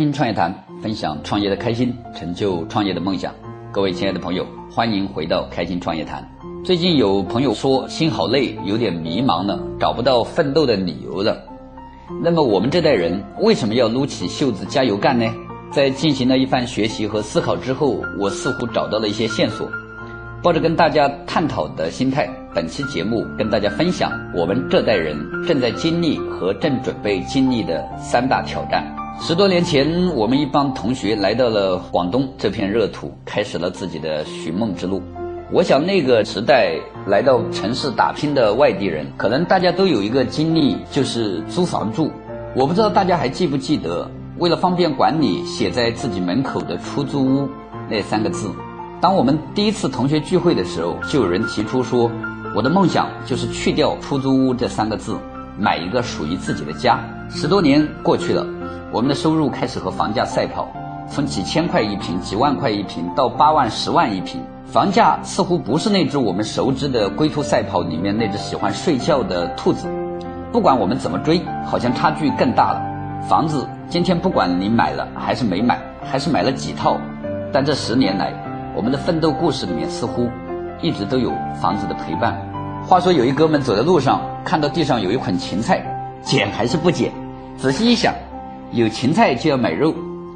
心创业谈，分享创业的开心，成就创业的梦想。各位亲爱的朋友，欢迎回到开心创业谈。最近有朋友说心好累，有点迷茫了，找不到奋斗的理由了。那么我们这代人为什么要撸起袖子加油干呢？在进行了一番学习和思考之后，我似乎找到了一些线索。抱着跟大家探讨的心态，本期节目跟大家分享我们这代人正在经历和正准备经历的三大挑战。十多年前，我们一帮同学来到了广东这片热土，开始了自己的寻梦之路。我想，那个时代来到城市打拼的外地人，可能大家都有一个经历，就是租房住。我不知道大家还记不记得，为了方便管理，写在自己门口的“出租屋”那三个字。当我们第一次同学聚会的时候，就有人提出说：“我的梦想就是去掉‘出租屋’这三个字，买一个属于自己的家。”十多年过去了。我们的收入开始和房价赛跑，从几千块一平、几万块一平到八万、十万一平，房价似乎不是那只我们熟知的龟兔赛跑里面那只喜欢睡觉的兔子。不管我们怎么追，好像差距更大了。房子今天不管你买了还是没买，还是买了几套，但这十年来，我们的奋斗故事里面似乎一直都有房子的陪伴。话说有一哥们走在路上，看到地上有一捆芹菜，捡还是不捡？仔细一想。有芹菜就要买肉，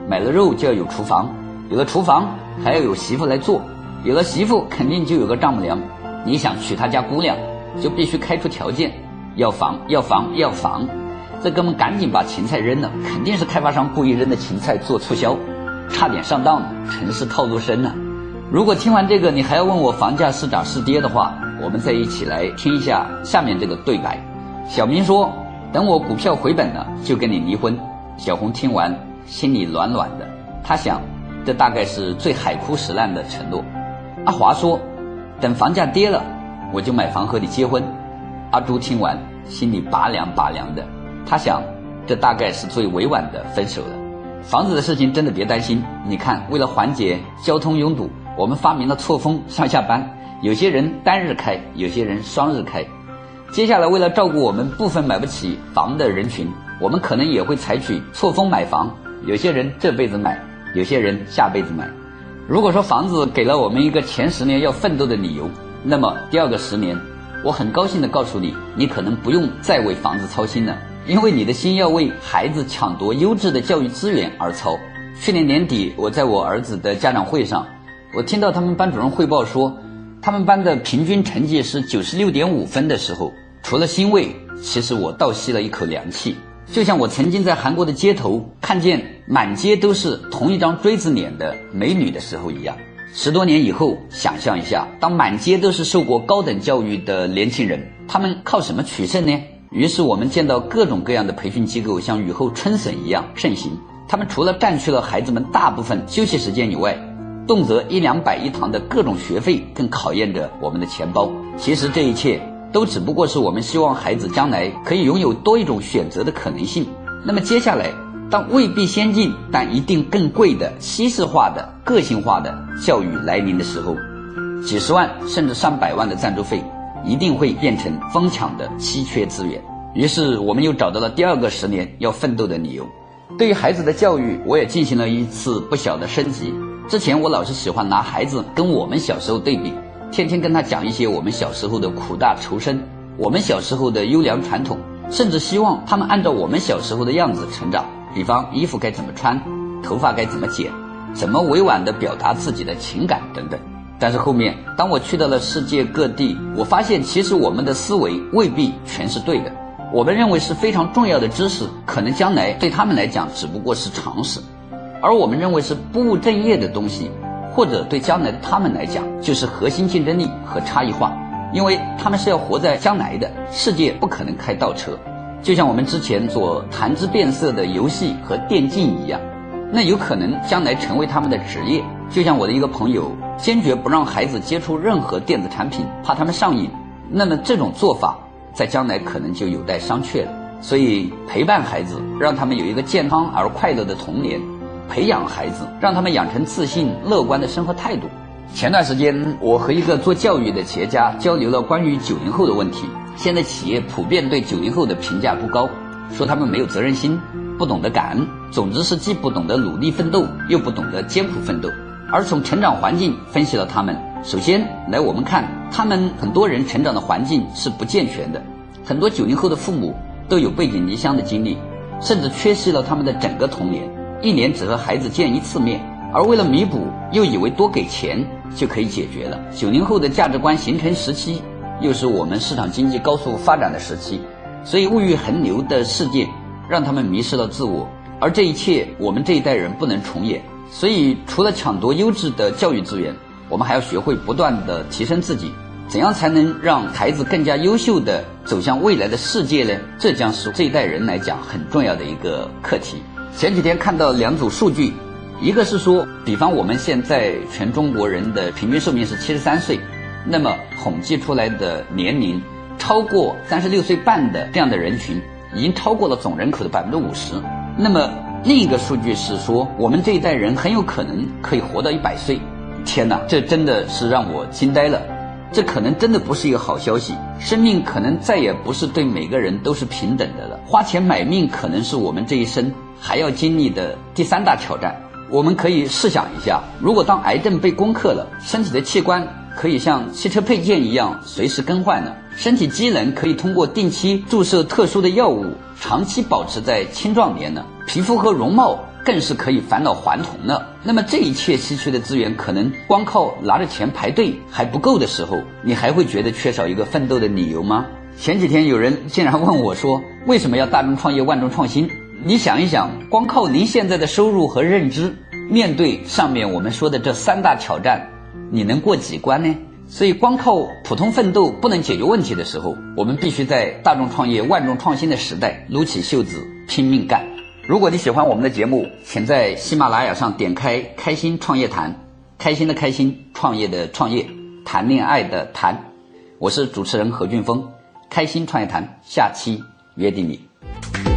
买了肉就要有厨房，有了厨房还要有媳妇来做，有了媳妇肯定就有个丈母娘。你想娶他家姑娘，就必须开出条件，要房要房要房。这哥们赶紧把芹菜扔了，肯定是开发商故意扔的芹菜做促销，差点上当了。城市套路深呢。如果听完这个你还要问我房价是涨是跌的话，我们再一起来听一下下面这个对白。小明说：“等我股票回本了，就跟你离婚。”小红听完，心里暖暖的。她想，这大概是最海枯石烂的承诺。阿华说：“等房价跌了，我就买房和你结婚。”阿朱听完，心里拔凉拔凉的。他想，这大概是最委婉的分手了。房子的事情真的别担心。你看，为了缓解交通拥堵，我们发明了错峰上下班。有些人单日开，有些人双日开。接下来，为了照顾我们部分买不起房的人群。我们可能也会采取错峰买房，有些人这辈子买，有些人下辈子买。如果说房子给了我们一个前十年要奋斗的理由，那么第二个十年，我很高兴地告诉你，你可能不用再为房子操心了，因为你的心要为孩子抢夺优质的教育资源而操。去年年底，我在我儿子的家长会上，我听到他们班主任汇报说，他们班的平均成绩是九十六点五分的时候，除了欣慰，其实我倒吸了一口凉气。就像我曾经在韩国的街头看见满街都是同一张锥子脸的美女的时候一样。十多年以后，想象一下，当满街都是受过高等教育的年轻人，他们靠什么取胜呢？于是我们见到各种各样的培训机构像雨后春笋一样盛行。他们除了占据了孩子们大部分休息时间以外，动辄一两百一堂的各种学费，更考验着我们的钱包。其实这一切。都只不过是我们希望孩子将来可以拥有多一种选择的可能性。那么接下来，当未必先进但一定更贵的西式化的个性化的教育来临的时候，几十万甚至上百万的赞助费一定会变成疯抢的稀缺资源。于是，我们又找到了第二个十年要奋斗的理由。对于孩子的教育，我也进行了一次不小的升级。之前我老是喜欢拿孩子跟我们小时候对比。天天跟他讲一些我们小时候的苦大仇深，我们小时候的优良传统，甚至希望他们按照我们小时候的样子成长。比方衣服该怎么穿，头发该怎么剪，怎么委婉地表达自己的情感等等。但是后面，当我去到了世界各地，我发现其实我们的思维未必全是对的。我们认为是非常重要的知识，可能将来对他们来讲只不过是常识，而我们认为是不务正业的东西。或者对将来的他们来讲，就是核心竞争力和差异化，因为他们是要活在将来的世界，不可能开倒车。就像我们之前做谈之变色的游戏和电竞一样，那有可能将来成为他们的职业。就像我的一个朋友，坚决不让孩子接触任何电子产品，怕他们上瘾。那么这种做法，在将来可能就有待商榷了。所以陪伴孩子，让他们有一个健康而快乐的童年。培养孩子，让他们养成自信、乐观的生活态度。前段时间，我和一个做教育的企业家交流了关于九零后的问题。现在企业普遍对九零后的评价不高，说他们没有责任心，不懂得感恩，总之是既不懂得努力奋斗，又不懂得艰苦奋斗。而从成长环境分析了他们，首先来我们看，他们很多人成长的环境是不健全的，很多九零后的父母都有背井离乡的经历，甚至缺席了他们的整个童年，一年只和孩子见一次面。而为了弥补，又以为多给钱就可以解决了。九零后的价值观形成时期，又是我们市场经济高速发展的时期，所以物欲横流的世界让他们迷失了自我。而这一切，我们这一代人不能重演。所以，除了抢夺优质的教育资源，我们还要学会不断的提升自己。怎样才能让孩子更加优秀的走向未来的世界呢？这将是这一代人来讲很重要的一个课题。前几天看到两组数据。一个是说，比方我们现在全中国人的平均寿命是七十三岁，那么统计出来的年龄超过三十六岁半的这样的人群，已经超过了总人口的百分之五十。那么另一个数据是说，我们这一代人很有可能可以活到一百岁。天哪，这真的是让我惊呆了！这可能真的不是一个好消息，生命可能再也不是对每个人都是平等的了。花钱买命可能是我们这一生还要经历的第三大挑战。我们可以试想一下，如果当癌症被攻克了，身体的器官可以像汽车配件一样随时更换呢？身体机能可以通过定期注射特殊的药物，长期保持在青壮年呢？皮肤和容貌更是可以返老还童了？那么这一切稀缺的资源，可能光靠拿着钱排队还不够的时候，你还会觉得缺少一个奋斗的理由吗？前几天有人竟然问我说：“为什么要大众创业万众创新？”你想一想，光靠您现在的收入和认知，面对上面我们说的这三大挑战，你能过几关呢？所以，光靠普通奋斗不能解决问题的时候，我们必须在大众创业、万众创新的时代，撸起袖子拼命干。如果你喜欢我们的节目，请在喜马拉雅上点开“开心创业谈”，开心的开心，创业的创业，谈恋爱的谈。我是主持人何俊峰，开心创业谈，下期约定你。